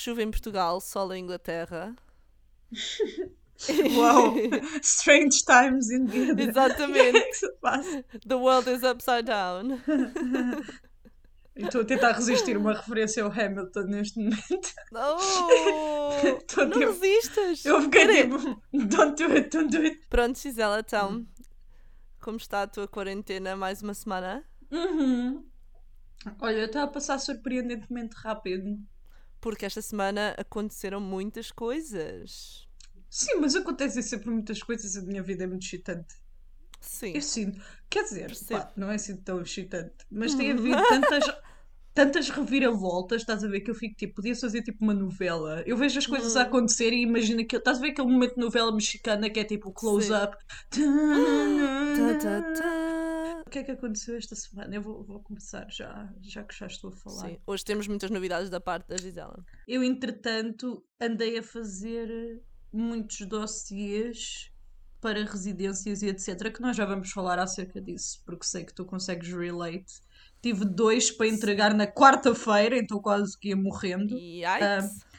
Chuva em Portugal, sol em Inglaterra. Uau! Strange times indeed. Exatamente. O que é que se passa? The world is upside down. Estou a tentar resistir uma referência ao Hamilton neste momento. Oh! Tô não tipo- resistas! Eu fiquei Pera- tipo, don't do it, don't do it. Pronto, Gisela, então, como está a tua quarentena mais uma semana? Uhum. Olha, está a passar surpreendentemente rápido. Porque esta semana aconteceram muitas coisas. Sim, mas acontecem sempre muitas coisas a minha vida é muito excitante. Sim. Eu sinto, quer dizer, pá, não é assim tão excitante, mas tem havido tantas, tantas reviravoltas, estás a ver, que eu fico tipo, podia fazer tipo uma novela. Eu vejo as coisas a acontecer e imagino que estás a ver aquele momento de novela mexicana que é tipo o close-up. O que é que aconteceu esta semana? Eu vou, vou começar já, já que já estou a falar. Sim, hoje temos muitas novidades da parte da Gisela. Eu, entretanto, andei a fazer muitos dossiês para residências e etc. Que nós já vamos falar acerca disso, porque sei que tu consegues relate. Tive dois para entregar na quarta-feira, então quase que ia morrendo. Yikes!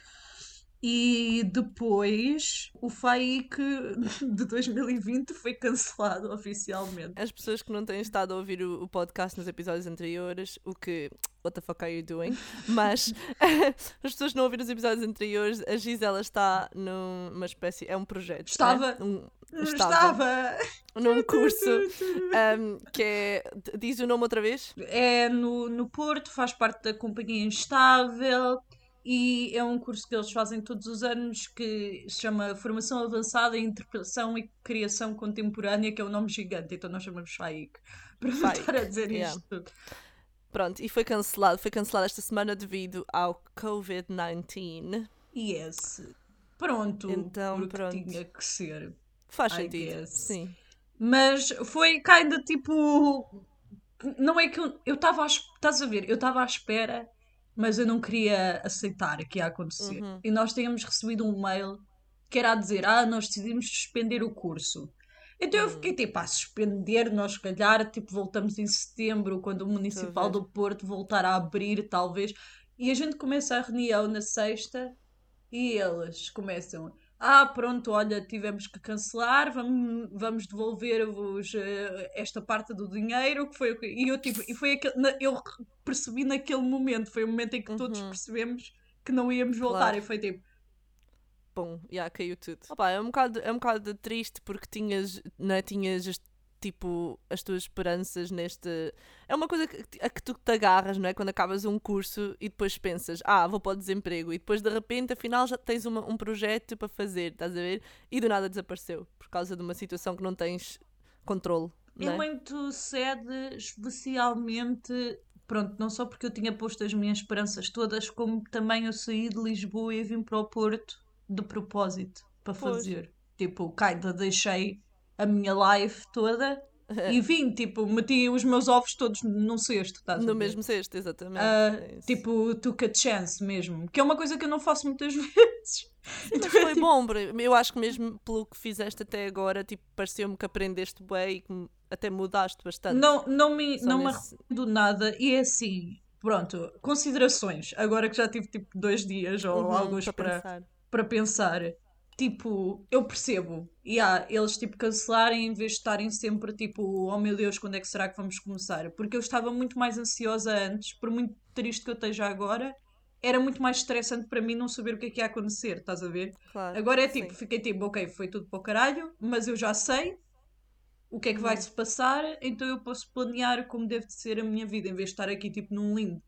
E depois o FAIC de 2020 foi cancelado oficialmente. As pessoas que não têm estado a ouvir o, o podcast nos episódios anteriores, o que. What the fuck are you doing? Mas as pessoas que não ouviram os episódios anteriores, a Gisela está numa espécie. É um projeto. Estava. Né? Um- Estava! num curso um, que é. Diz o nome outra vez? É no, no Porto, faz parte da Companhia Instável e é um curso que eles fazem todos os anos que se chama Formação Avançada em Interpretação e Criação Contemporânea, que é um nome gigante, então nós chamamos FAIC. Para FAIC, estar a dizer yeah. isto tudo. Pronto, e foi cancelado. Foi cancelado esta semana devido ao Covid-19. Yes. Pronto, Então, pronto. tinha que ser. Faz I sentido. guess. Sim. Mas foi kinda tipo. Não é que eu estava Estás a ver? Eu estava à espera, mas eu não queria aceitar que ia acontecer. Uhum. E nós tínhamos recebido um mail que era a dizer: Ah, nós decidimos suspender o curso. Então eu Hum. fiquei tipo a suspender, nós se calhar tipo, voltamos em setembro, quando o Municipal do Porto voltar a abrir, talvez. E a gente começa a reunião na sexta e eles começam. Ah, pronto, olha, tivemos que cancelar, vamos, vamos devolver-vos eh, esta parte do dinheiro, que foi. E eu, tipo, e foi aquele, eu percebi naquele momento, foi o momento em que todos Uhum. percebemos que não íamos voltar, Claro. e foi tipo, Bom, já caiu tudo. Opa, é, um bocado, é um bocado triste porque tinhas, não é, tinhas as- tipo as tuas esperanças neste. É uma coisa que, a que tu te agarras, não é? Quando acabas um curso e depois pensas, ah, vou para o desemprego, e depois de repente, afinal, já tens uma- um projeto para fazer, estás a ver? E do nada desapareceu por causa de uma situação que não tens controle. Não é? muito sede, especialmente, pronto, não só porque eu tinha posto as minhas esperanças todas, como também eu saí de Lisboa e vim para o Porto de propósito, para Pois. fazer. Tipo, kinda deixei a minha life toda e vim, tipo, meti os meus ovos todos num cesto, estás No mesmo cesto, exatamente. Ah, é tipo, took a chance mesmo, que é uma coisa que eu não faço muitas vezes. Mas foi bom, bro. eu acho que mesmo pelo que fizeste até agora, tipo, pareceu-me que aprendeste bem e que até mudaste bastante. Não, não me, Só não me nesse- arrependo nada e é assim, pronto, considerações, agora que já tive tipo dois dias ou Uhum, alguns para para, pensar. para pensar, tipo, eu percebo, e há eles tipo cancelarem em vez de estarem sempre tipo, oh meu Deus, quando é que será que vamos começar? Porque eu estava muito mais ansiosa antes, por muito triste que eu esteja agora, era muito mais estressante para mim não saber o que é que ia acontecer, estás a ver? Claro, Agora é tipo, sim. fiquei tipo, ok, foi tudo para o caralho, mas eu já sei o que é que vai Uhum. se passar, então eu posso planear como deve de ser a minha vida, em vez de estar aqui tipo num limbo.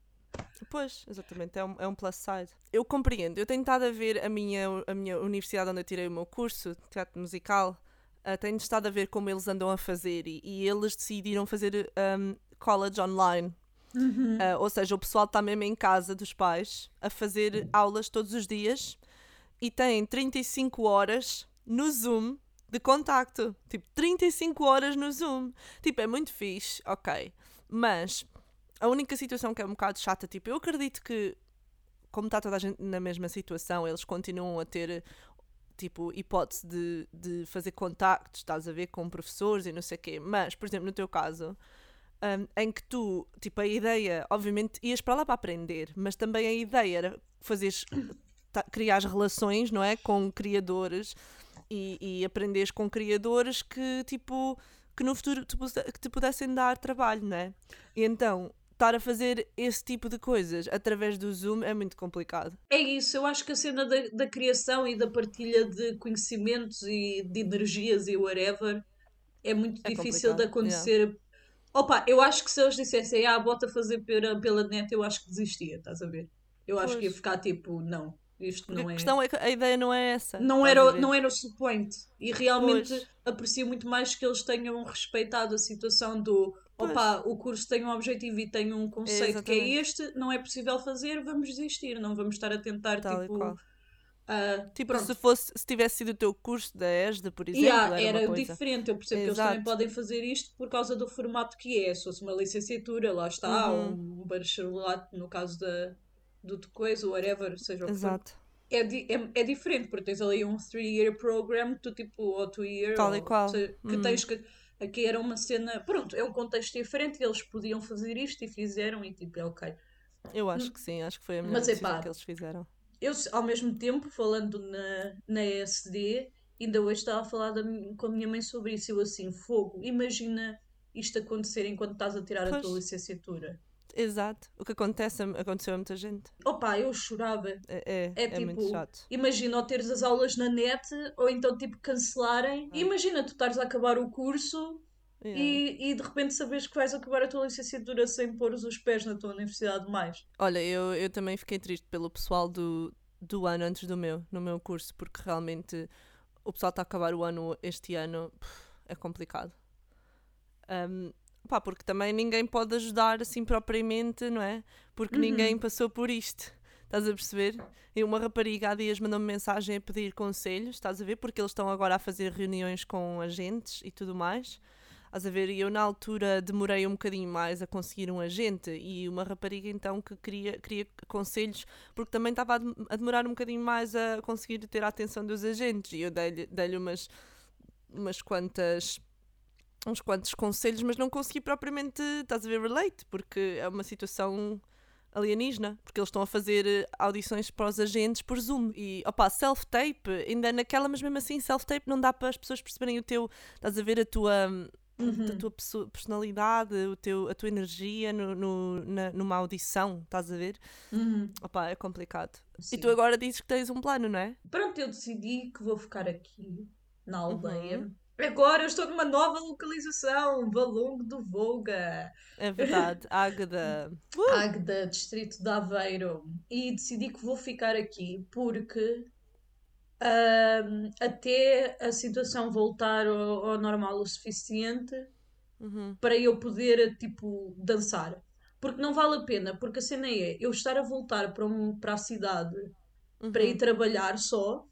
Pois, exatamente, é um, é um plus side. Eu compreendo, eu tenho estado a ver a minha, a minha universidade onde eu tirei o meu curso, de teatro musical, ah, tenho estado a ver como eles andam a fazer e, e eles decidiram fazer um, college online. Ah, ou seja, o pessoal está mesmo em casa dos pais a fazer aulas todos os dias e têm 35 horas no Zoom de contacto. Tipo, 35 horas no Zoom. Tipo, é muito fixe, ok. Mas a única situação que é um bocado chata, tipo, eu acredito que, como está toda a gente na mesma situação, eles continuam a ter, tipo, hipótese de, de fazer contactos, estás a ver, com professores e não sei o quê. Mas, por exemplo, no teu caso, um, em que tu, tipo, a ideia, obviamente, ias para lá para aprender, mas também a ideia era fazeres, criar relações, não é? Com criadores e, e aprenderes com criadores que, tipo, que no futuro te, que te pudessem dar trabalho, não é? E então, estar a fazer esse tipo de coisas através do Zoom é muito complicado. É isso, eu acho que a cena da, da criação e da partilha de conhecimentos e de energias e whatever é muito é difícil complicado. de acontecer. Yeah. Opa, eu acho que se eles dissessem, ah, bota a fazer pela, pela net, eu acho que desistia, estás a ver? Eu pois. acho que ia ficar tipo, não, isto não a é. Questão é que a ideia não é essa. Não era, não era o supoente. E realmente pois. aprecio muito mais que eles tenham respeitado a situação do opa, o curso tem um objetivo e tem um conceito que é este, não é possível fazer, vamos desistir, não vamos estar a tentar Tal tipo. Uh, tipo, se, fosse, se tivesse sido o teu curso da ESDA, por exemplo, yeah, era, era diferente. Eu percebo Exato. que eles também podem fazer isto por causa do formato que é. Se fosse uma licenciatura, lá está, uhum. um bacharelato, no caso da, do coisa, whatever, seja o que for. É, é, é diferente, porque tens ali um 3-year program, tu tipo, ou 2-year, Tal e qual. Seja, que uhum. tens que Aqui era uma cena, pronto, é um contexto diferente, eles podiam fazer isto e fizeram e tipo, é ok. Eu acho que sim, acho que foi a melhor coisa que eles fizeram. Eu, ao mesmo tempo, falando na, na ESD, ainda hoje estava a falar da, com a minha mãe sobre isso. Eu assim, fogo, imagina isto acontecer enquanto estás a tirar pois. a tua licenciatura. Exato. O que acontece, aconteceu a muita gente. Opa, eu chorava. É, é, é, é tipo, muito chato. Imagina ou teres as aulas na net ou então tipo cancelarem. Ah. Imagina tu estares a acabar o curso yeah. e, e de repente sabes que vais acabar a tua licenciatura sem pôr os pés na tua universidade mais. Olha, eu, eu também fiquei triste pelo pessoal do, do ano antes do meu, no meu curso, porque realmente o pessoal está a acabar o ano este ano, é complicado. Um, Pá, porque também ninguém pode ajudar assim propriamente, não é? Porque uhum. ninguém passou por isto. Estás a perceber? E uma rapariga há dias mandou-me mensagem a pedir conselhos, estás a ver? Porque eles estão agora a fazer reuniões com agentes e tudo mais. Estás a ver? E eu na altura demorei um bocadinho mais a conseguir um agente e uma rapariga então que queria, queria conselhos porque também estava a demorar um bocadinho mais a conseguir ter a atenção dos agentes e eu dei-lhe dei umas, umas quantas uns quantos conselhos, mas não consegui propriamente, estás a ver, relate, porque é uma situação alienígena, porque eles estão a fazer eh, audições para os agentes por Zoom. E, opa, self-tape, ainda naquela, mas mesmo assim, self-tape não dá para as pessoas perceberem o teu, estás a ver, a tua. Uhum. A tua personalidade, o teu, a tua energia no, no, na, numa audição, estás a ver? Uhum. Opa, é complicado. Sim. E tu agora dizes que tens um plano, não é? Pronto, eu decidi que vou ficar aqui na aldeia. Uhum Agora eu estou numa nova localização, Valongo do Volga. É verdade, Águeda. Uh! Águeda, distrito de Aveiro. E decidi que vou ficar aqui porque uh, até a situação voltar ao, ao normal o suficiente uhum. para eu poder, tipo, dançar. Porque não vale a pena, porque a cena é eu estar a voltar para, um, para a cidade uhum. para ir trabalhar só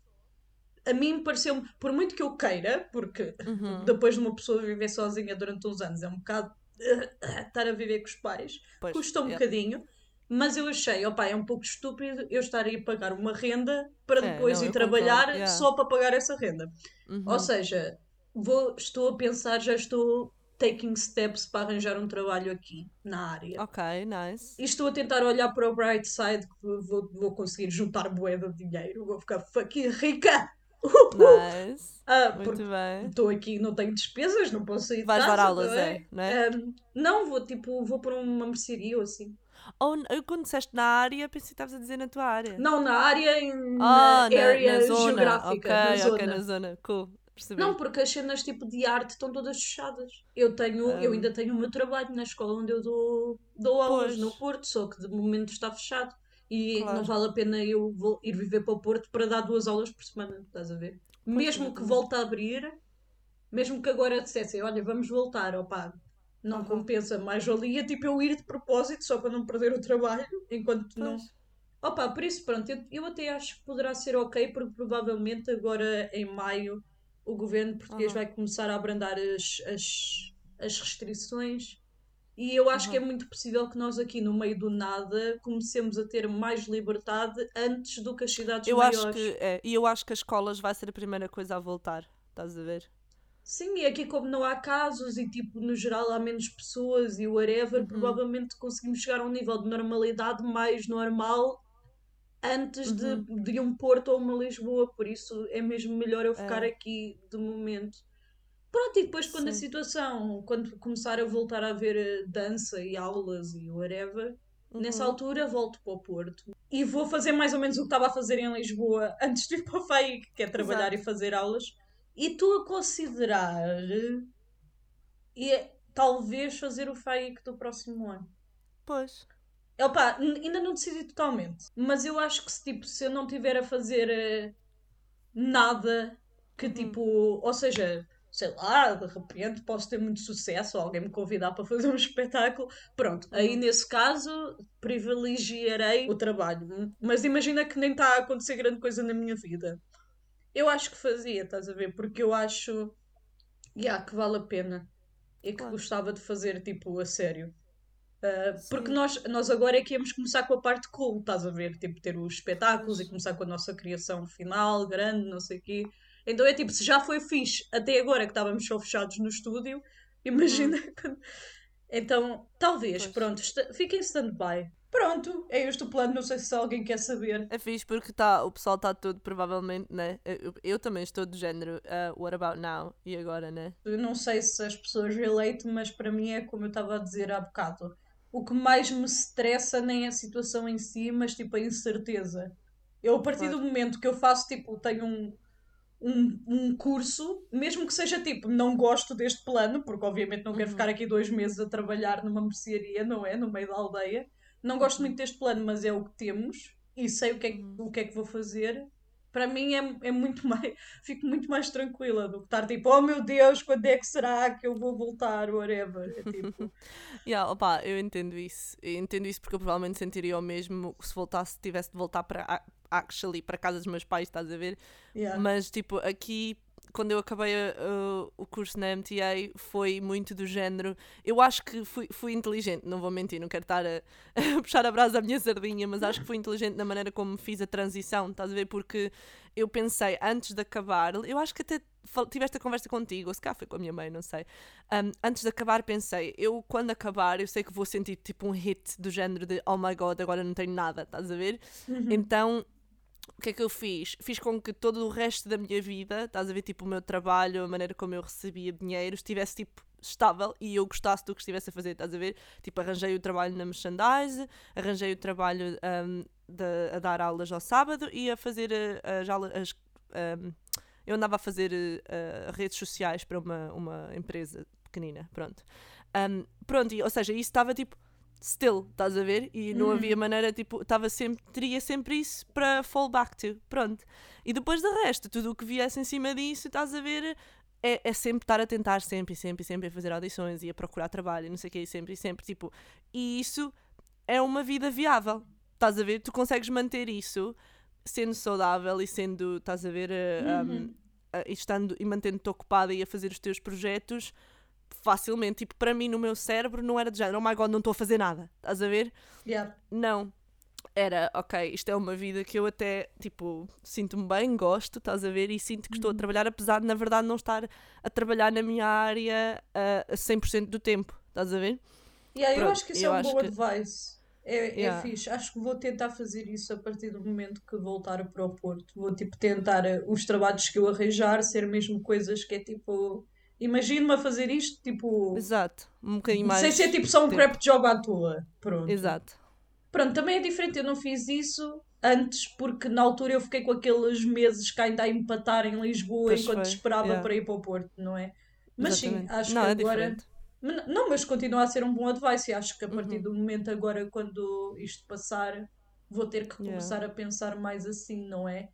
a mim pareceu por muito que eu queira, porque uhum. depois de uma pessoa viver sozinha durante uns anos é um bocado estar a viver com os pais, pois, custa um é. bocadinho, mas eu achei, opa, é um pouco estúpido eu estar a pagar uma renda para é, depois é, não, ir trabalhar yeah. só para pagar essa renda. Uhum. Ou seja, vou, estou a pensar, já estou taking steps para arranjar um trabalho aqui na área. Ok, nice. E estou a tentar olhar para o bright side que vou, vou conseguir juntar moeda de dinheiro, vou ficar fucking rica. Nice. Ah, Muito bem. Estou aqui, não tenho despesas, não posso sair Vais de casa. dar aulas, é? Não, é? Um, não, vou tipo, vou para uma mercearia ou assim. Ou oh, quando disseste na área, pensei que estavas a dizer na tua área. Não, na área, em, oh, na, área na zona. geográfica. Ok, na zona. ok, na zona. Cool. Percebi. Não, porque as cenas tipo de arte estão todas fechadas. Eu tenho, um... eu ainda tenho o meu trabalho na escola onde eu dou, dou aulas pois. no Porto, só que de momento está fechado. E claro. não vale a pena eu vou ir viver para o Porto para dar duas aulas por semana, estás a ver? mesmo que volte a abrir, mesmo que agora dissessem, olha, vamos voltar, opá, não uhum. compensa, mais valia tipo eu ir de propósito só para não perder o trabalho, enquanto pois. não. Opa, por isso, pronto, eu, eu até acho que poderá ser ok, porque provavelmente agora em maio o governo português uhum. vai começar a abrandar as, as, as restrições e eu acho uhum. que é muito possível que nós aqui no meio do nada comecemos a ter mais liberdade antes do que as cidades eu maiores. Acho que, é, e eu acho que as escolas vai ser a primeira coisa a voltar, estás a ver? Sim, e aqui como não há casos e tipo, no geral há menos pessoas e whatever, Uhum. provavelmente conseguimos chegar a um nível de normalidade mais normal antes de, Uhum. de um Porto ou uma Lisboa, por isso é mesmo melhor eu ficar É. aqui de momento. Pronto, e depois quando a Sim. situação, quando começar a voltar a haver eh, dança e aulas e whatever, nessa Uhum. altura volto para o Porto. E vou fazer mais ou menos o que estava a fazer em Lisboa antes de ir para o FAIC, que é trabalhar Exato. e fazer aulas. E estou a considerar e é, talvez fazer o FAIC do próximo ano. Pois. Opa, n- ainda não decidi totalmente. Mas eu acho que se, tipo, se eu não tiver a fazer eh, nada que Uhum. tipo, ou seja, sei lá, de repente posso ter muito sucesso ou alguém me convidar para fazer um espetáculo. Pronto, aí Uhum. nesse caso privilegiarei o trabalho. Mas imagina que nem está a acontecer grande coisa na minha vida. Eu acho que fazia, estás a ver? Porque eu acho yeah, que vale a pena e que Claro. gostava de fazer tipo a sério. Uh, porque nós, nós agora é que íamos começar com a parte cool, estás a ver? Tipo, ter os espetáculos e começar com a nossa criação final, grande, não sei o quê. Então é tipo, se já foi fixe até agora que estávamos só fechados no estúdio, imagina quando... Então, talvez, Pois. pronto, fiquem em stand-by. Pronto, é este o plano, não sei se alguém quer saber. É fixe porque tá, o pessoal está todo, provavelmente, né? Eu, eu também estou do género, ah, what about now? E agora, né? Eu não sei se as pessoas relate, mas para mim é como eu estava a dizer há bocado. O que mais me estressa nem é a situação em si, mas tipo a incerteza. Eu, a partir Claro. do momento que eu faço, tipo, tenho um, um, um curso, mesmo que seja tipo, não gosto deste plano, porque obviamente não quero Uhum. ficar aqui dois meses a trabalhar numa mercearia, não é? No meio da aldeia. Não gosto Uhum. muito deste plano, mas é o que temos e sei o que é, que- Uhum. o que, é que vou fazer. Para mim é, é muito mais. Fico muito mais tranquila do que estar tipo, oh meu Deus, quando é que será que eu vou voltar? Whatever. É tipo, Yeah, opa, eu entendo isso. Eu entendo isso porque eu provavelmente sentiria o mesmo se voltasse, tivesse de voltar para actually para casa dos meus pais, estás a ver? yeah. Mas tipo, aqui quando eu acabei uh, o curso na MTA foi muito do género. Eu acho que fui, fui inteligente, não vou mentir, não quero estar a, a puxar a brasa à minha sardinha, mas acho que fui inteligente na maneira como fiz a transição, estás a ver? Porque eu pensei antes de acabar, eu acho que até tive esta conversa contigo, ou se cá foi com a minha mãe, não sei. Um, antes de acabar, pensei, eu quando acabar, eu sei que vou sentir tipo um hit do género de oh my god, agora não tenho nada, estás a ver? Então o que é que eu fiz? Fiz com que todo o resto da minha vida, estás a ver, tipo, o meu trabalho, a maneira como eu recebia dinheiro, estivesse, tipo, estável e eu gostasse do que estivesse a fazer, estás a ver? Tipo, arranjei o trabalho na merchandise, arranjei o trabalho um, de, a dar aulas ao sábado e a fazer uh, as aulas. As, um, eu andava a fazer uh, redes sociais para uma, uma empresa pequenina, pronto. Um, pronto, e, ou seja, isso estava tipo still, estás a ver? E não Uhum. havia maneira, tipo, estava sempre, teria sempre isso para fall back to, pronto. E depois do resto, tudo o que viesse em cima disso, estás a ver, é, é sempre estar a tentar, sempre sempre sempre a fazer audições e a procurar trabalho, não sei o que, sempre sempre, tipo, e isso é uma vida viável, estás a ver? Tu consegues manter isso sendo saudável e sendo, estás a ver, uh, um, Uhum. uh, e estando e mantendo-te ocupada e a fazer os teus projetos facilmente. Tipo, para mim, no meu cérebro, não era de género, oh my god, não estou a fazer nada. Estás a ver? Yeah. Não. Era, ok, isto é uma vida que eu até, tipo, sinto-me bem, gosto, estás a ver? E sinto que estou a trabalhar, apesar de, na verdade, não estar a trabalhar na minha área uh, a 100% do tempo. Estás a ver? Yeah, eu Pronto, acho que isso eu é um bom que- advice. É, Yeah. é fixe. Acho que vou tentar fazer isso a partir do momento que voltar para o Porto. Vou tipo tentar eh, os trabalhos que eu arranjar ser mesmo coisas que é tipo. Imagino-me a fazer isto, tipo. Exato. Um bocadinho mais. Sem ser tipo só um tempo. crap job à toa. Pronto. Exato. Pronto, também é diferente. Eu não fiz isso antes porque na altura eu fiquei com aqueles meses que ainda a empatar em Lisboa Pois enquanto foi, esperava yeah. para ir para o Porto, não é? Mas sim, Exatamente. acho não, que é agora. diferente. Não, mas continua a ser um bom advice e acho que a partir Uhum. do momento agora, quando isto passar, vou ter que Yeah. começar a pensar mais assim, não é?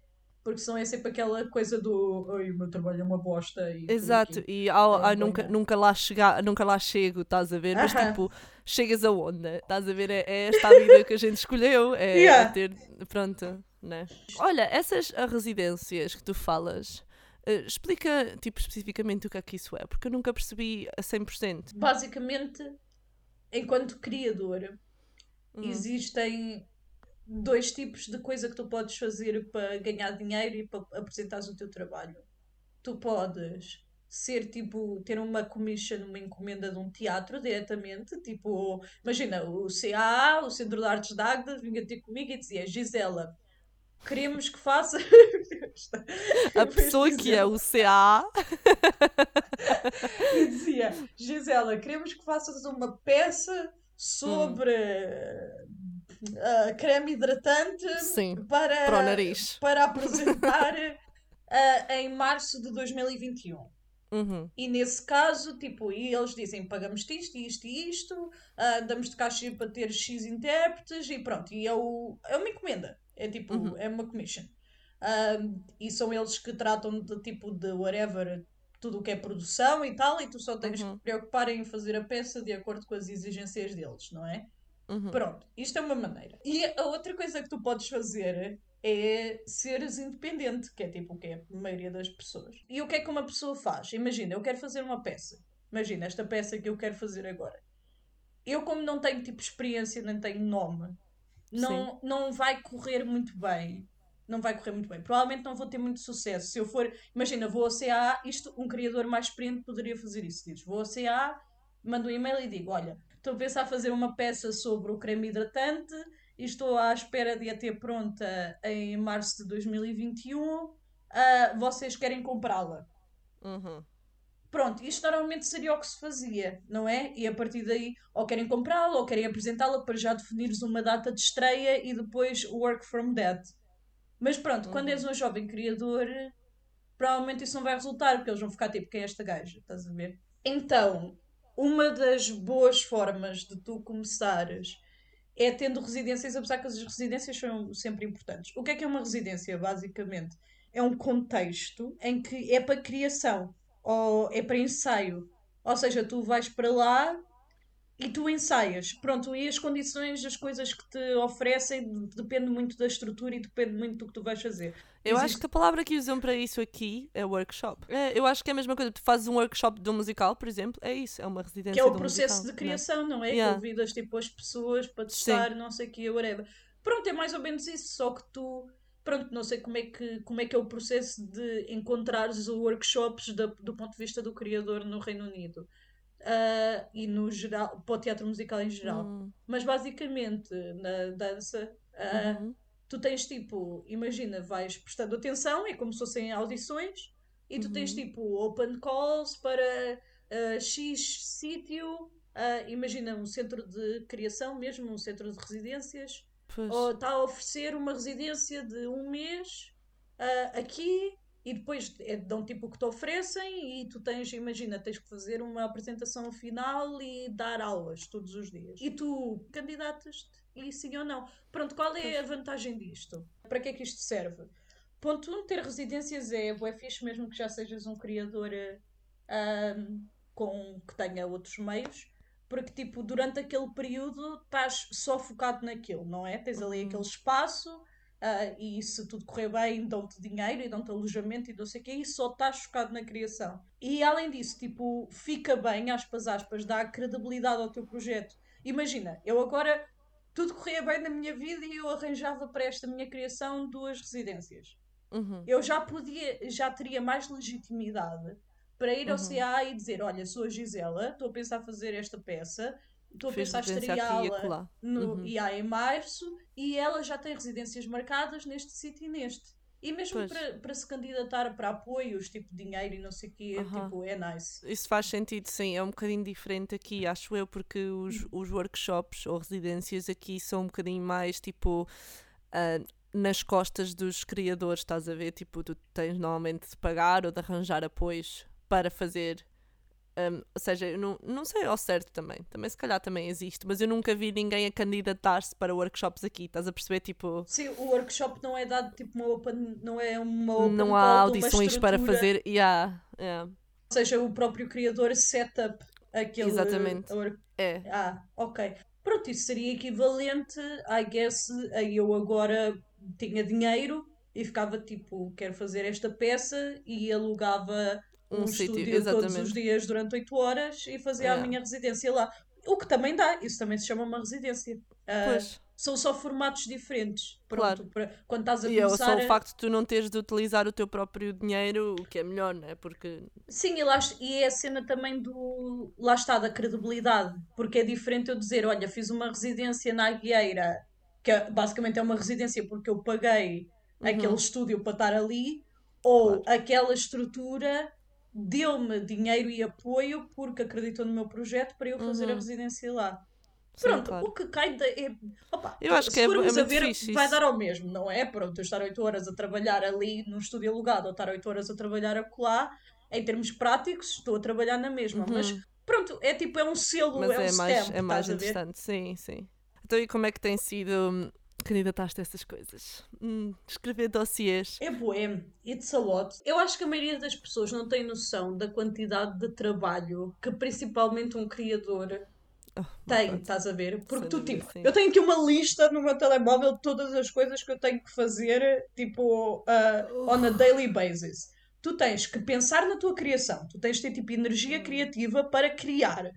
Porque senão é sempre aquela coisa do Ai, o meu trabalho é uma bosta e Exato, aqui." e ao, É nunca, nunca, lá chegar, nunca lá chego, estás a ver? Mas Aham. tipo, chegas aonde? Estás a ver? É, é esta a vida que a gente escolheu, é, é Yeah. ter. Pronto, né? Olha, essas ah, residências que tu falas, eh, explica tipo especificamente o que é que isso é, porque eu nunca percebi a 100%. Basicamente, enquanto criador, Uhum. existem dois tipos de coisa que tu podes fazer para ganhar dinheiro e para apresentares o teu trabalho. Tu podes ser tipo, ter uma commission, uma encomenda de um teatro diretamente, tipo, imagina, o CAA, o Centro de Artes de Agda, vinha ter comigo e dizia, Gisela, queremos que faça. A pessoa que é o CA. e dizia: Gisela, queremos que faças uma peça sobre uh, creme hidratante Sim, para, para o nariz. para apresentar uh, em março de 2021. Uhum. E nesse caso, tipo, e eles dizem pagamos-te isto, isto e isto, uh, damos-te caixa para ter X intérpretes e pronto, e é, o, é uma encomenda, é tipo, Uhum. é uma commission. Uh, e são eles que tratam de tipo de whatever, tudo o que é produção e tal, e tu só tens Uhum. que te preocupar em fazer a peça de acordo com as exigências deles, não é? Uhum. Pronto, isto é uma maneira. E a outra coisa que tu podes fazer é seres independente, que é tipo o que é a maioria das pessoas. E o que é que uma pessoa faz? Imagina, eu quero fazer uma peça. Imagina, esta peça que eu quero fazer agora. Eu, como não tenho tipo experiência, nem tenho nome, não, não vai correr muito bem. Não vai correr muito bem. Provavelmente não vou ter muito sucesso. Se eu for, imagina, vou ao CA, isto, um criador mais experiente poderia fazer isso. Dizes, vou ao CA, mando um e-mail e digo: Olha, estou a pensar fazer uma peça sobre o creme hidratante e estou à espera de a ter pronta em março de 2021. Ah, vocês querem comprá-la? Uhum. Pronto, isto normalmente seria o que se fazia, não é? E a partir daí, ou querem comprá-la, ou querem apresentá-la para já definires uma data de estreia e depois work from that. Mas pronto, quando Uhum. és um jovem criador, provavelmente isso não vai resultar, porque eles vão ficar tipo, quem é esta gaja? Estás a ver? Então, uma das boas formas de tu começares é tendo residências, apesar que as residências são sempre importantes. O que é que é uma residência, basicamente? É um contexto em que é para criação ou é para ensaio. Ou seja, tu vais para lá e tu ensaias. Pronto, e as condições, as coisas que te oferecem, de- depende muito da estrutura e depende muito do que tu vais fazer. Eu acho Existe- que a palavra que usam para isso aqui é workshop. É, eu acho que é a mesma coisa. Tu fazes um workshop de um musical, por exemplo, é isso, é uma residência Que é o processo musical, de não é? criação, não é? Yeah. Convidas tipo as pessoas para testar, não sei o que, whatever. Pronto, é mais ou menos isso, só que tu. Pronto, não sei como é que, como é, que é o processo de encontrares workshops da- do ponto de vista do criador no Reino Unido. Ah, e no geral, para o teatro musical em geral. Hum, Mas basicamente, na dança, ah, uhum. tu tens tipo, imagina, vais prestando atenção, é como se fossem audições, e tu tens Uhum. tipo open calls para ah, X sítio, ah, imagina um centro de criação mesmo, um centro de residências, Pois. ou está a oferecer uma residência de um mês ah, aqui. E depois é, dão tipo o que te oferecem e tu tens, imagina, tens que fazer uma apresentação final e dar aulas todos os dias. E tu candidatas-te e sim ou não. Pronto, qual é a vantagem disto? Para que é que isto serve? Ponto 1, um, ter residências é bué fixe, mesmo que já sejas um criador ahm, com, que tenha outros meios, porque tipo, durante aquele período estás só focado naquilo, não é? Tens ali Uhum. aquele espaço ah, e se tudo correr bem, dão-te dinheiro e dão-te alojamento e não sei o quê, e só estás focado na criação. E além disso, tipo, fica bem, aspas, aspas, dá credibilidade ao teu projeto. Imagina, eu agora tudo corria bem na minha vida e eu arranjava para esta minha criação duas residências. Uhum. Eu já podia, já teria mais legitimidade para ir ao Uhum. CA e dizer: Olha, sou a Gisela, estou a pensar fazer esta peça, estou a Fez pensar estreá-la no Uhum. IA em março e ela já tem residências marcadas neste sítio e neste. E mesmo para, para se candidatar para apoios, tipo dinheiro e não sei o quê, tipo, é nice. Isso faz sentido, sim. É um bocadinho diferente aqui, acho eu, porque os, os workshops ou residências aqui são um bocadinho mais tipo ah, nas costas dos criadores, estás a ver? Tipo, tu tens normalmente de pagar ou de arranjar apoios para fazer. Ou seja, eu não, não sei ao certo também. Também se calhar também existe, mas eu nunca vi ninguém a candidatar-se para workshops aqui. Estás a perceber? Tipo, Sim, o workshop não é dado tipo uma open, não é uma open não há audições para fazer. Yeah, yeah, Ou seja, o próprio criador set up aquele. Exatamente. work- é. Ah, ok. Pronto, isso seria equivalente, I guess, a eu agora tinha dinheiro e ficava tipo, quero fazer esta peça e alugava um, Um sítio, estúdio todos os exatamente. dias durante 8 horas e fazia a Yeah. minha residência lá. O que também dá, isso também se chama uma residência. Ah, Pois. são só formatos diferentes. Pronto, Claro. para, quando estás a E é começar. só o a- facto de tu não teres de utilizar o teu próprio dinheiro, o que é melhor, não é? Porque. Sim, e, lá, e é a cena também do. Lá está, da credibilidade. Porque é diferente eu dizer: olha, fiz uma residência na Agueira, que é- basicamente é uma residência porque eu paguei aquele estúdio para estar ali, ou aquela estrutura deu-me dinheiro e apoio porque acreditou no meu projeto para eu fazer a residência lá. Sim, Pronto, claro. o que cai da. É, opa, Eu acho que se é- formos é a muito ver, vai dar ao mesmo, não é? Pronto, eu estar 8 horas a trabalhar ali num estúdio alugado ou estar 8 horas a trabalhar acolá, em termos práticos, estou a trabalhar na mesma. Mas pronto, é tipo, é um selo, Mas é um é mais, stamp, é mais a interessante, sim, sim. Então, e como é que tem sido hum, candidataste a essas coisas? Hum, escrever dossiês. É boêmio, it's a lot. Eu acho que a maioria das pessoas não tem noção da quantidade de trabalho que principalmente um criador Oh, tem, pronto. estás a ver? Porque tu, tipo, sim. eu tenho aqui uma lista no meu telemóvel de todas as coisas que eu tenho que fazer, tipo, uh, on a daily basis. Tu tens que pensar na tua criação, tu tens de ter, tipo, energia criativa para criar.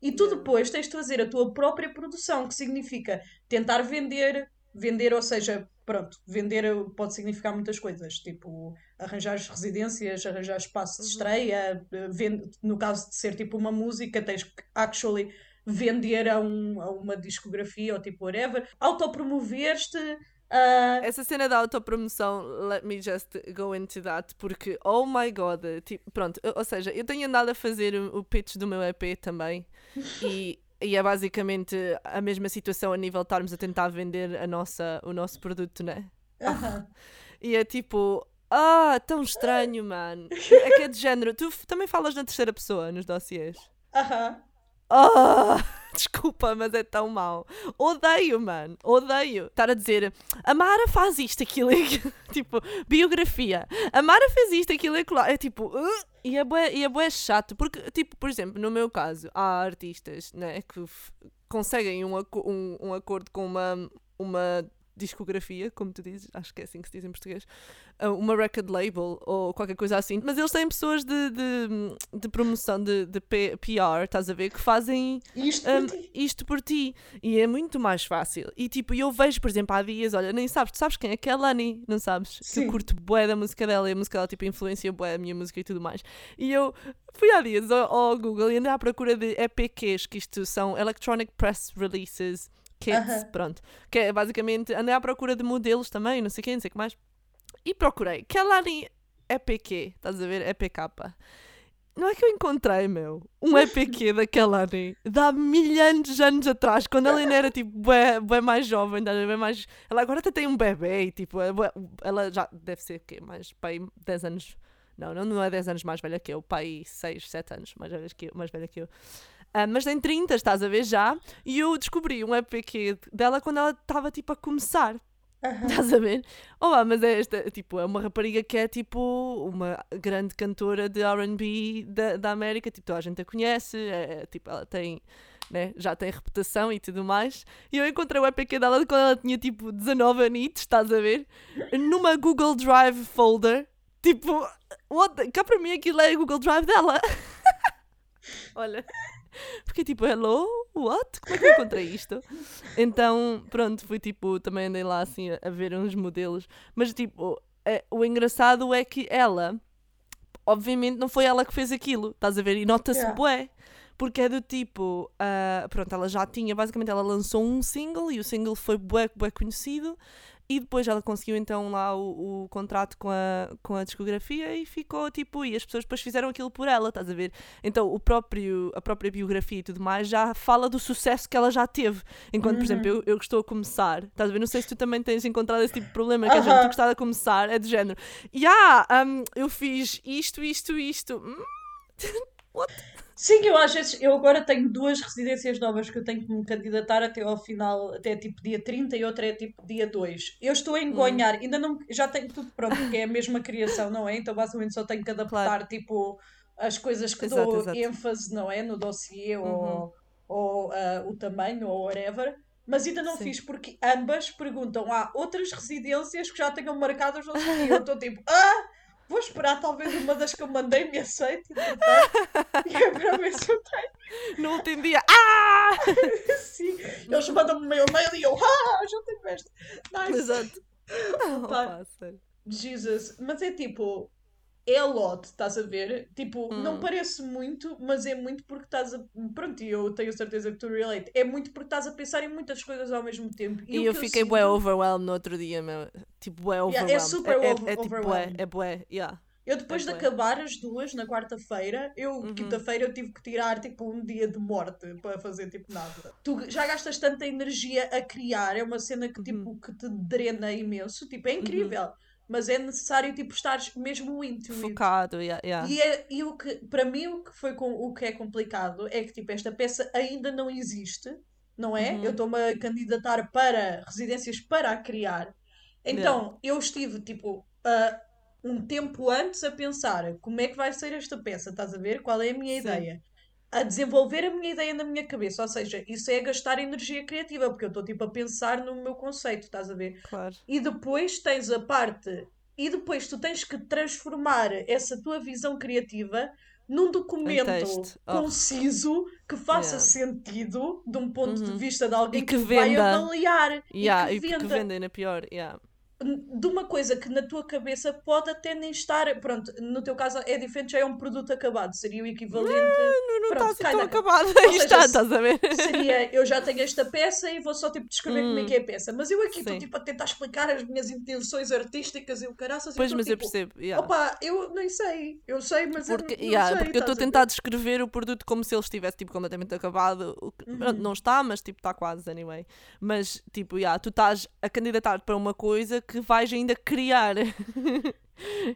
E tu depois tens de fazer a tua própria produção, que significa tentar vender, vender, ou seja, pronto, vender pode significar muitas coisas, tipo arranjar residências, arranjar espaço de estreia, eh, vend- no caso de ser tipo uma música, tens que actually vender a, um- a uma discografia ou tipo whatever, autopromover-te. ah, Essa cena da autopromoção, let me just go into that, porque, oh my god, tipo, pronto, ou seja, eu tenho andado a fazer o, o pitch do meu EP também, e, e é basicamente a mesma situação a nível de estarmos a tentar vender a nossa, o nosso produto, né? aham. E é tipo, ah, tão estranho, mano. É que é de género, tu também falas na terceira pessoa nos dossiês. aham. Ah, desculpa, mas é tão mau. Odeio, mano. Odeio. Estar a dizer a Mara faz isto, aquilo. e aquilo." tipo, biografia. A Mara fez isto, aquilo e. É tipo. "Uh", e é bué, e é bué chato. Porque, tipo, por exemplo, no meu caso, há artistas né, que conseguem um, um, um acordo com uma, uma discografia, como tu dizes, acho que é assim que se diz em português, uh, uma record label ou qualquer coisa assim, mas eles têm pessoas de, de, de promoção de, de PR, estás a ver, que fazem Isto um, por ti. isto por ti e é muito mais fácil. E tipo, eu vejo, por exemplo, há dias, olha, nem sabes, tu sabes quem é que é a Lani, não sabes? Que Sim. eu curto bué da música dela e a música dela tipo influencia bué a minha música e tudo mais. E eu fui há dias ao, ao Google e andei à procura de EPQs, que isto são Electronic Press Releases Aham. pronto. Que é basicamente, andei à procura de modelos também, não sei o que, não sei o que mais. E procurei, que a Lani EPQ, estás a ver? EPK. Não é que eu encontrei, meu, um EPQ daquela Lani de há milhares de anos atrás, quando ela ainda era tipo bué, bué mais jovem, ver? mais... ela agora até tem um bebê e tipo, é ela já deve ser o quê? Mais pai 10 anos. Não, não, não é 10 anos mais velha que eu, pai 6, 7 anos mais velha que eu. Mais velha que eu. Ah, mas tem 30, estás a ver já? E eu descobri um EPQ dela quando ela estava tipo a começar. Aham. Estás a ver? Olá, mas é esta, tipo, é uma rapariga que é tipo uma grande cantora de R&B da, da América, tipo, toda a gente a conhece, é, é, tipo, ela tem, né, já tem reputação e tudo mais. E eu encontrei o EPQ dela quando ela tinha tipo 19 anitos, estás a ver? Numa Google Drive folder, tipo, what the, cá para mim aquilo é o Google Drive dela. Olha. Fiquei tipo, hello? What? Como é que eu encontrei isto? Então, pronto, fui tipo, também andei lá assim a, ver uns modelos. Mas tipo, é- o engraçado é que ela, obviamente, não foi ela que fez aquilo, estás a ver? E nota-se Yeah. bué. Porque é do tipo, ah, pronto, ela já tinha, basicamente ela lançou um single e o single foi bué, bué conhecido e depois ela conseguiu então lá o, o contrato com a, com a discografia e ficou tipo, e as pessoas depois fizeram aquilo por ela, estás a ver? Então o próprio, a própria biografia e tudo mais já fala do sucesso que ela já teve. Enquanto, por exemplo, eu, eu que estou a começar, estás a ver? Não sei se tu também tens encontrado esse tipo de problema, que a gente está a começar é de género, yeah, um, eu fiz isto, isto, isto. Hum, Sim, eu às vezes, eu agora tenho duas residências novas que eu tenho que me candidatar até ao final, até tipo dia 30 e outra é tipo dia 2. Eu estou a Hum. engonhar, ainda não, já tenho tudo pronto, porque é a mesma criação, não é? Então basicamente só tenho que adaptar tipo as coisas que Exato, dou exato. ênfase, não é? No dossiê Uhum. ou, ou ah, o tamanho ou whatever. Mas ainda não Sim. fiz porque ambas perguntam há outras residências que já tenham marcadas não sei o quê. Eu estou tipo, ah, Vou esperar talvez uma das que eu mandei me aceite e é para ver se eu tenho. No último dia. Ah! Sim. Eles mandam-me o meu e-mail e eu, ah, já tenho esta. Nice. Exato. Opa, sério. Jesus. Mas é tipo, é a lot, estás a ver? Tipo, não Hum. parece muito, mas é muito porque estás a. Pronto, e eu tenho certeza que tu relate. É muito porque estás a pensar em muitas coisas ao mesmo tempo. E, o eu que fiquei sinto- bué overwhelmed no outro dia, meu. Tipo, bué Yeah, overwhelmed. é super é, over- é, tipo bué, overwhelmed. é bué, yeah. Eu depois É de bué. acabar as duas na quarta-feira, eu Uhum. quinta-feira eu tive que tirar tipo um dia de morte para fazer tipo nada. Tu já gastas tanta energia a criar, é uma cena que tipo Uhum. que te drena imenso, tipo é incrível, mas é necessário tipo estares mesmo into it. Focado, yeah, yeah. E, é, e o que para mim o que foi com o que é complicado é que tipo esta peça ainda não existe, não é? Uhum. Eu estou-me a candidatar para residências para a criar. Então, eu estive tipo a- um tempo antes a pensar como é que vai ser esta peça, estás a ver? Qual é a minha Sim. ideia? A desenvolver a minha ideia na minha cabeça, ou seja, isso é gastar energia criativa, porque eu estou tipo a pensar no meu conceito, estás a ver? Claro. E depois tens a parte. E depois tu tens que transformar essa tua visão criativa num documento texto. Oh. conciso que faça Yeah. sentido de um ponto de Uhum. vista de alguém E que vai venda. avaliar Yeah, e e que porque venda vendem na pior, yeah. De uma coisa que na tua cabeça pode até nem estar. Pronto, no teu caso é diferente, já é um produto acabado, seria o equivalente. Não, não Pronto, está assim tão acabado. Ou seja, está, estás a ver? Seria eu já tenho esta peça e vou só tipo descrever como é Hum. que é a peça. Mas eu aqui estou tipo a tentar explicar as minhas intenções artísticas e o caraças. Pois, tô, mas eu tipo, percebo. yeah. Opa, eu nem sei. Eu sei, mas Porque, eu não yeah, sei. porque eu estou a tentar descrever o produto como se ele estivesse tipo, completamente acabado. Que- pronto, Uhum. Não está, mas tipo, está quase, anyway. Mas tipo, yeah, tu estás a candidatar para uma coisa que vais ainda criar.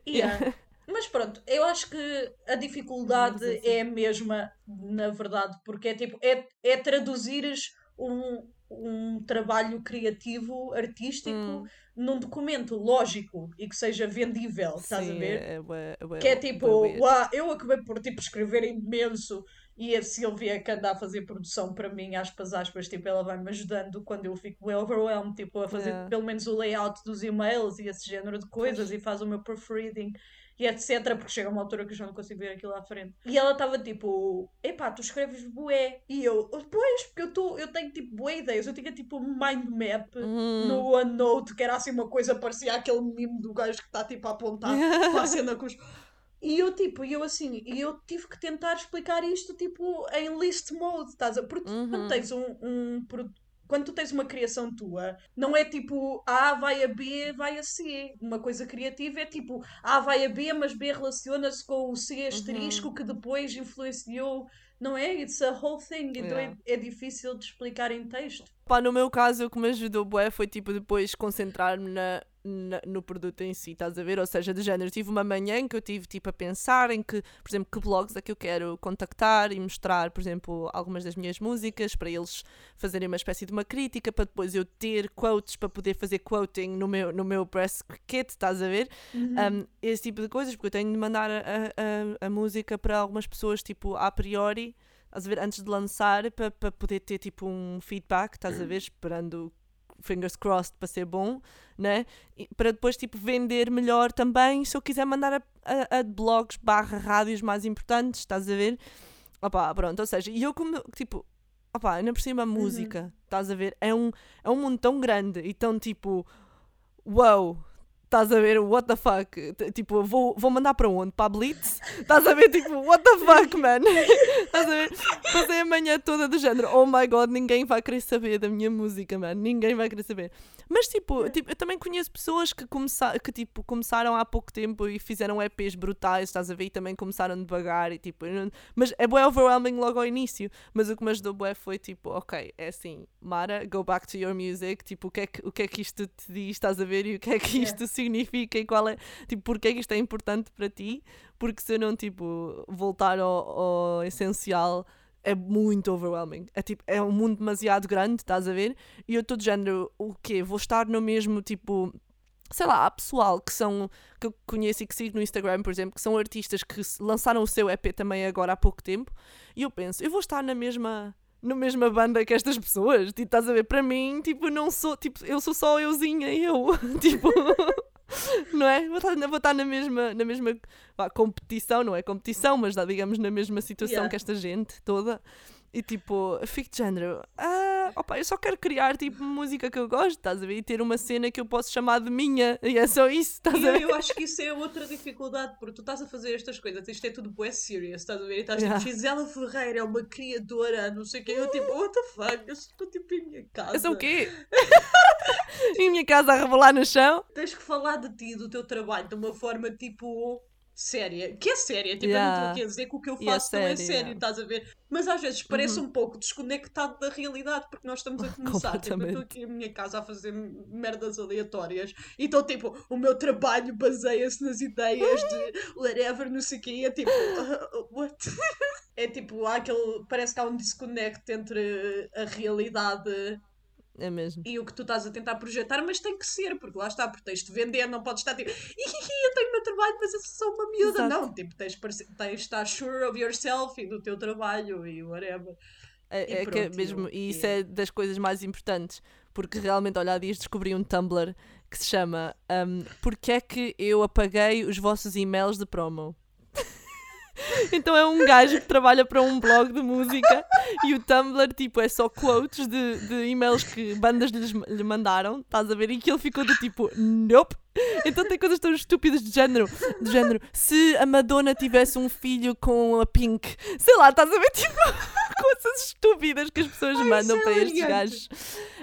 Yeah. Mas pronto, eu acho que a dificuldade Mas assim. é a mesma, na verdade, porque é tipo, é, é traduzires um, um trabalho criativo, artístico, Hum. num documento lógico e que seja vendível, estás a Sim, ver? É, é, é Que é tipo, weird. uau, eu acabei por tipo escrever imenso e a Silvia que anda a fazer produção para mim, aspas, aspas, tipo, ela vai-me ajudando quando eu fico overwhelmed, tipo, a fazer Yeah. pelo menos o layout dos e-mails e esse género de coisas e faz o meu proofreading e etc, porque chega uma altura que eu já não consigo ver aquilo à frente. E ela estava tipo, epá, tu escreves bué. E eu, pois, porque eu, tô, eu tenho tipo bué ideias, eu tinha tipo um mind map Hum. no OneNote, que era assim uma coisa, parecia aquele mimo do gajo que está tipo a apontar para a cena com os. E eu tipo, e eu assim, e eu tive que tentar explicar isto tipo em list mode, estás a Porque Uhum. quando tens um, um quando tu tens uma criação tua, não é tipo A vai a B, vai a C. Uma coisa criativa é tipo A vai a B, mas B relaciona-se com o C asterisco que depois influenciou, não é? It's a whole thing. Então Yeah. é, é difícil de explicar em texto. Pá, no meu caso, o que me ajudou bué foi tipo depois concentrar-me na- no produto em si, estás a ver? Ou seja, do género, tive uma manhã em que eu tive tipo a pensar em que, por exemplo, que blogs é que eu quero contactar e mostrar, por exemplo, algumas das minhas músicas para eles fazerem uma espécie de uma crítica para depois eu ter quotes para poder fazer quoting no meu, no meu press kit, estás a ver? Um, esse tipo de coisas, porque eu tenho de mandar a, a, a música para algumas pessoas, tipo, a priori, estás a ver, antes de lançar, para para poder ter, tipo, um feedback, estás a ver, esperando, fingers crossed, para ser bom, né? E para depois, tipo, vender melhor também, se eu quiser mandar a, a, a blogs barra rádios mais importantes, estás a ver? Opa, pronto, ou seja, e eu como, tipo, opa, ainda por cima a música, estás a ver, é um, é um mundo tão grande e tão, tipo, wow, estás a ver, what the fuck, T- tipo, vou, vou mandar para onde? Para a Blitz? Estás a ver, tipo, what the fuck, man? Estás a ver? Passei a manhã toda do género, oh my god, ninguém vai querer saber da minha música, man, ninguém vai querer saber. Mas, tipo, tipo eu também conheço pessoas que, começa que tipo, começaram há pouco tempo e fizeram EPs brutais, estás a ver, e também começaram devagar e, tipo, não- mas é bué overwhelming logo ao início, mas o que me ajudou bué foi, tipo, ok, é assim, Mara, go back to your music, tipo, o que é que, o que, é que isto te diz, estás a ver, e o que é que Yeah. Significa e qual é, tipo, porque é que isto é importante para ti, porque se eu não, tipo, voltar ao, ao essencial, é muito overwhelming. É, tipo, é um mundo demasiado grande, estás a ver? E eu estou de género, o quê? Vou estar no mesmo, tipo, sei lá, há pessoal que são, que eu conheço e que sigo no Instagram, por exemplo, que são artistas que lançaram o seu EP também agora há pouco tempo, e eu penso, eu vou estar na mesma na mesma banda que estas pessoas, tipo, estás a ver, para mim, tipo, não sou, tipo, eu sou só euzinha, eu, tipo, não é? Vou estar, vou estar na mesma, na mesma vá, competição, não é competição, mas digamos na mesma situação Yeah. que esta gente toda. E tipo, fico de género, ah, opa, eu só quero criar tipo música que eu gosto, estás a ver? E ter uma cena que eu posso chamar de minha, e é só isso, estás a ver? eu acho que isso é outra dificuldade, porque tu estás a fazer estas coisas, isto é tudo bué serious, estás a ver? E estás Yeah. tipo, Gisela Ferreira é uma criadora, não sei o quê. Eu tipo, what the fuck? Eu estou tipo em minha casa. Eu sou o quê? em minha casa a rebolar no chão? Tens que falar de ti, do teu trabalho, de uma forma tipo séria. Que é séria, tipo, eu não Yeah. estou aqui a dizer que o que eu é faço não é sério, yeah. Uhum. estás a ver? Mas às vezes parece um pouco desconectado da realidade, porque nós estamos a começar. Tipo, eu estou aqui em minha casa a fazer merdas aleatórias. Então, tipo, o meu trabalho baseia-se nas ideias de whatever, não sei o quê. E é tipo, uh, what? É tipo, há aquele. Parece que há um disconnect entre a realidade É mesmo. e o que tu estás a tentar projetar, mas tem que ser, porque lá está, porque tens de vender, não podes estar tipo, "Ihihi, eu tenho o meu trabalho, mas eu sou uma miúda. Exato. Não, tipo, tens, de parece- tens de estar sure of yourself e do teu trabalho e whatever. É, E é que pronto, mesmo, eu- e isso eu- é das coisas mais importantes, porque realmente, olha, há dias descobri um Tumblr que se chama um, Porque é que eu apaguei os vossos e-mails de promo? então é um gajo que trabalha para um blog de música e o Tumblr, tipo, é só quotes de, de e-mails que bandas lhes, lhe mandaram, estás a ver? E que ele ficou do tipo, nope. Então tem coisas tão estúpidas de género, de género, se a Madonna tivesse um filho com a Pink, sei lá, estás a ver? Tipo, coisas estúpidas que as pessoas mandam isso é para estes gajos.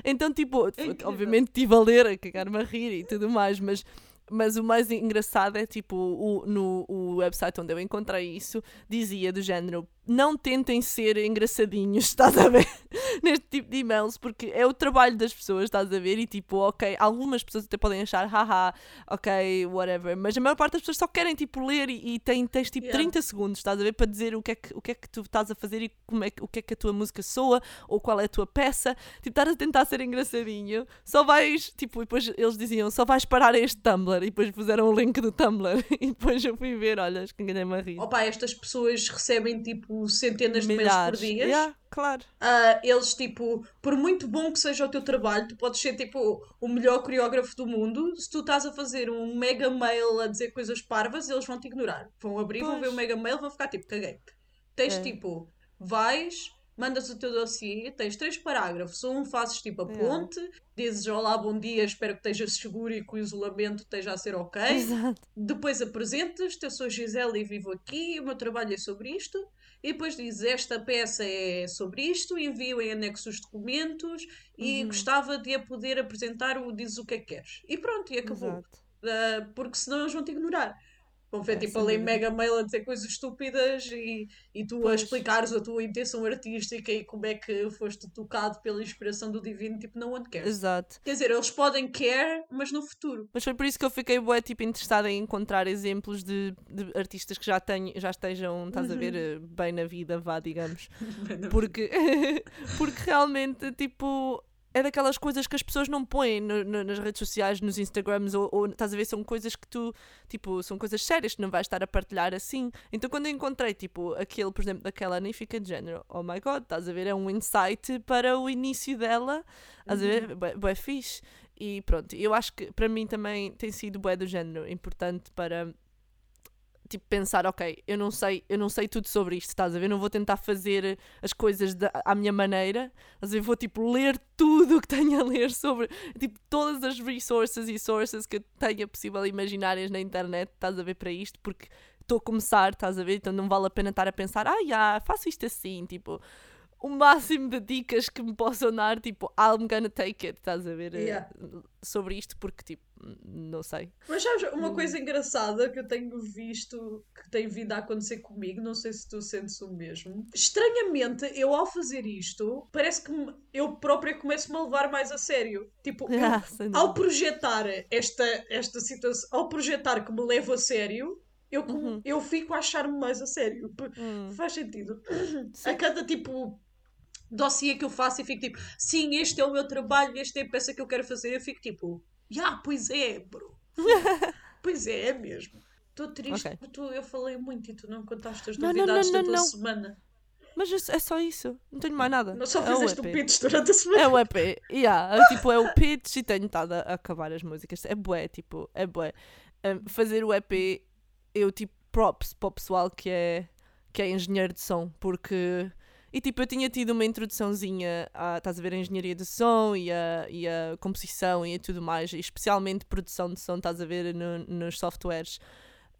Então, tipo, incrível. obviamente estive a ler, a cagar-me a rir e tudo mais, mas, mas o mais engraçado é, tipo, o, no o website onde eu encontrei isso, dizia do género, não tentem ser engraçadinhos, estás a ver? Neste tipo de e-mails, porque é o trabalho das pessoas, estás a ver? E tipo, ok, algumas pessoas até podem achar, haha, ok, whatever, mas a maior parte das pessoas só querem, tipo, ler e, e têm, tens, tipo, Yeah. 30 segundos, estás a ver? Para dizer o que, é que, o que é que tu estás a fazer e como é, que- o que é que a tua música soa, ou qual é a tua peça. Tipo, estás a tentar ser engraçadinho, só vais, tipo, e depois eles diziam, só vais parar este Tumblr, e depois puseram o link do Tumblr, e depois eu fui ver, olha, acho que enganei-me a rir. Opa, estas pessoas recebem tipo centenas de mails por dia. Yeah, claro. Ah, eles, tipo, por muito bom que seja o teu trabalho, tu podes ser, tipo, o melhor coreógrafo do mundo. Se tu estás a fazer um mega mail a dizer coisas parvas, eles vão te ignorar. Vão abrir, vão ver Pois. o mega mail, vão ficar tipo, caguei. Tens, É. tipo, vais, mandas o teu dossiê, tens três parágrafos. Um fazes, tipo, a É. ponte, dizes olá, bom dia, espero que estejas seguro e que o isolamento esteja a ser ok. Exato. Depois apresentas-te, eu sou Gisela e vivo aqui, o meu trabalho é sobre isto. E depois dizes, esta peça é sobre isto, envio em anexo os documentos e Uhum. gostava de a poder apresentar, o dizes o que é que queres. E pronto, e acabou. Exato. Ah, porque senão eles vão te ignorar. Vão ver É, tipo ali mega mail a dizer coisas estúpidas e, e tu a Pois. explicares a tua intenção artística e como é que foste tocado pela inspiração do divino, tipo, no one cares. Exato. Quer dizer, eles podem care, mas no futuro. Mas foi por isso que eu fiquei bué, tipo, interessada em encontrar exemplos de, de artistas que já, tenho, já estejam, estás a ver, eh, bem na vida, vá, digamos. Porque, porque realmente, tipo, é daquelas coisas que as pessoas não põem no- no- nas redes sociais, nos Instagrams, ou, ou estás a ver, são coisas que tu, tipo, são coisas sérias que não vais estar a partilhar assim. Então quando eu encontrei, tipo, aquele, por exemplo, daquela nem fica de género, oh my god, estás a ver, é um insight para o início dela, estás a ver, bué, bué fixe. E pronto, eu acho que para mim também tem sido bué do género importante para tipo pensar, ok, eu não sei, eu não sei tudo sobre isto, estás a ver? Não vou tentar fazer as coisas da, à minha maneira, estás a ver? Vou tipo ler tudo o que tenho a ler sobre, tipo, todas as resources e sources que tenha possível imaginárias na internet, estás a ver para isto, porque estou a começar, estás a ver? Então não vale a pena estar a pensar, ah, já, faço isto assim, tipo, o máximo de dicas que me possam dar, tipo, I'm gonna take it, estás a ver? eh, Yeah. Sobre isto, porque, tipo, não sei. Mas sabes, uma Hum. coisa engraçada que eu tenho visto que tem vindo a acontecer comigo, não sei se tu sentes o mesmo. Estranhamente, eu ao fazer isto, parece que me- eu própria começo-me a levar mais a sério. Tipo, eu- Ah, dúvida. ao projetar esta, esta situação, ao projetar que me levo a sério, eu, Uhum. eu fico a achar-me mais a sério. Hum. Faz sentido. Sim. A cada tipo dossiê que eu faço, eu fico tipo, sim, este é o meu trabalho, esta é a peça que eu quero fazer. Eu fico tipo, já, pois é, bro. pois é, é mesmo. Estou triste Ok. porque tu, eu falei muito e tu não contaste as Não, não, novidades não, da tua não. semana. Mas é só isso. Não tenho mais nada. Não só É o fizeste o EP. pitch durante a semana. É o EP. Yeah, é, tipo, é o pitch e tenho estado a acabar as músicas. É bué, tipo, é bué. Um, fazer o EP, eu tipo props para o pessoal que é, que é engenheiro de som, porque. E tipo, eu tinha tido uma introduçãozinha a, estás a ver, a engenharia de som e a, e a composição e tudo mais, e especialmente produção de som, estás a ver, no, nos softwares.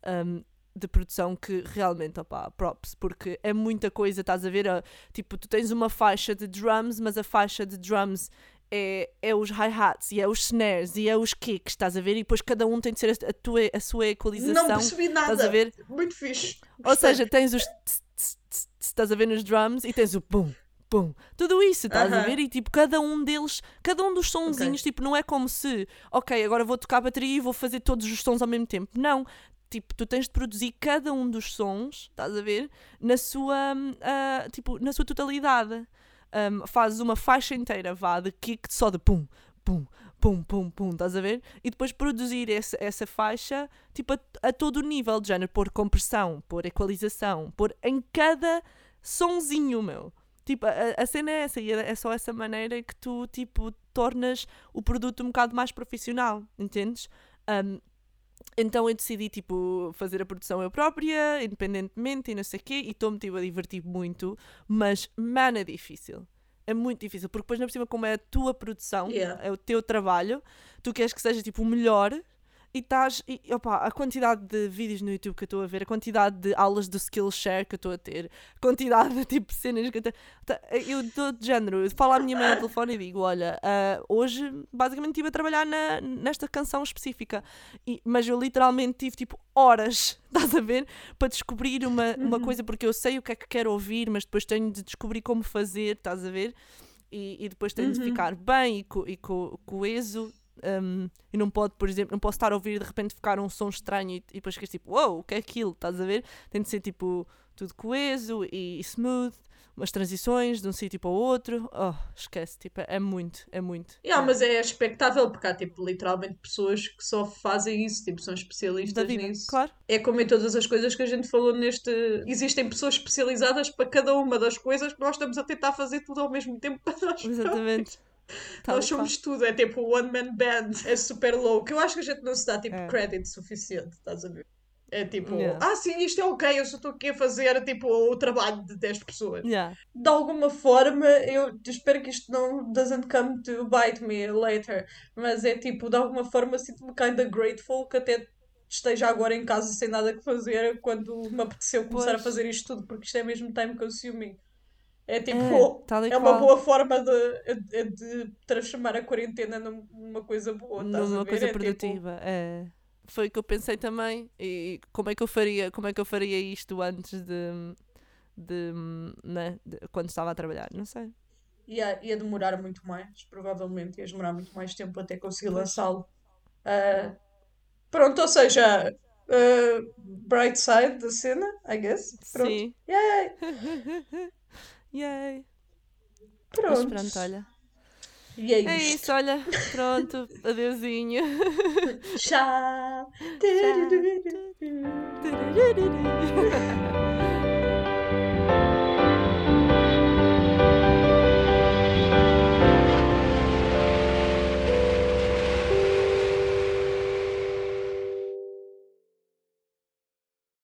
Um, de produção que realmente, opá, props, porque é muita coisa, estás a ver? Tipo, tu tens uma faixa de drums, mas a faixa de drums é, é os hi-hats e é os snares e é os kicks, estás a ver? E depois cada um tem de ser a, tua, a sua equalização. Não percebi nada. Estás a ver? Muito fixe. Ou seja, tens os estás a ver nos drums e tens o boom, boom. Tudo isso, estás uh -huh. a ver? E tipo, cada um deles, cada um dos sonzinhos, okay. tipo, não é como se, ok, agora vou tocar a bateria e vou fazer todos os sons ao mesmo tempo. Não tipo, tu tens de produzir cada um dos sons, estás a ver, na sua, uh, tipo, na sua totalidade. Um, fazes uma faixa inteira, vá, de kick só de pum, pum, pum, pum, pum, estás a ver? E depois produzir essa, essa faixa, tipo, a, a todo o nível de género, pôr compressão, pôr equalização, pôr em cada sonzinho, meu. Tipo, a, a cena é essa, e é, é só essa maneira que tu, tipo, tornas o produto um bocado mais profissional, entendes? Um, então eu decidi, tipo, fazer a produção eu própria, independentemente e não sei o quê, e estou-me, tipo, a divertir muito, mas, man, é difícil. É muito difícil, porque depois, na por cima, como é a tua produção, yeah. é o teu trabalho, tu queres que seja, tipo, o melhor, e estás. E, opa, a quantidade de vídeos no YouTube que eu estou a ver, a quantidade de aulas de Skillshare que eu estou a ter, a quantidade de tipo cenas que eu estou. Tá, eu estou de género, falo à minha mãe no telefone e digo: Olha, uh, hoje basicamente estive a trabalhar na, nesta canção específica, e, mas eu literalmente tive tipo horas, estás a ver, para descobrir uma, uma uhum. coisa, porque eu sei o que é que quero ouvir, mas depois tenho de descobrir como fazer, estás a ver? E, e depois tenho uhum. de ficar bem e, co, e co, coeso um, e não pode, por exemplo, não posso estar a ouvir e de repente ficar um som estranho e, e depois ficas tipo, uou, wow, o que é aquilo? Estás a ver? Tem de ser tipo tudo coeso e, e smooth, umas transições de um sítio para o outro. Oh, esquece, tipo, é muito, é muito. Yeah, é. Mas é expectável porque há tipo literalmente pessoas que só fazem isso, tipo, são especialistas vida, nisso. Claro. É como em todas as coisas que a gente falou neste. Existem pessoas especializadas para cada uma das coisas que nós estamos a tentar fazer tudo ao mesmo tempo para nós. Exatamente. Tal Nós somos qual. tudo, é tipo one man band, é super louco. Eu acho que a gente não se dá tipo é. credit suficiente, estás a ver? É tipo, yeah. ah sim, isto é ok, eu só estou aqui a fazer tipo, o trabalho de 10 pessoas. Yeah. De alguma forma, eu espero que isto não doesn't come to bite me later, mas é tipo, de alguma forma sinto-me kinda grateful que até esteja agora em casa sem nada que fazer quando me apeteceu começar pois. a fazer isto tudo, porque isto é mesmo time consuming. É tipo, é, é uma boa forma de, de transformar a quarentena numa coisa boa. Numa coisa é produtiva. Tipo... É. Foi o que eu pensei também. E como é que eu faria, como é que eu faria isto antes de, de, né, de quando estava a trabalhar? Não sei. Ia, ia demorar muito mais, provavelmente, ia demorar muito mais tempo até conseguir lançá-lo. Uh, pronto, ou seja, uh, bright side da cena, I guess. Pronto. Sim. Yay! Yay! Pronto. Mas pronto, olha. E é, é isso, olha. Pronto, adeusinho. Tchau.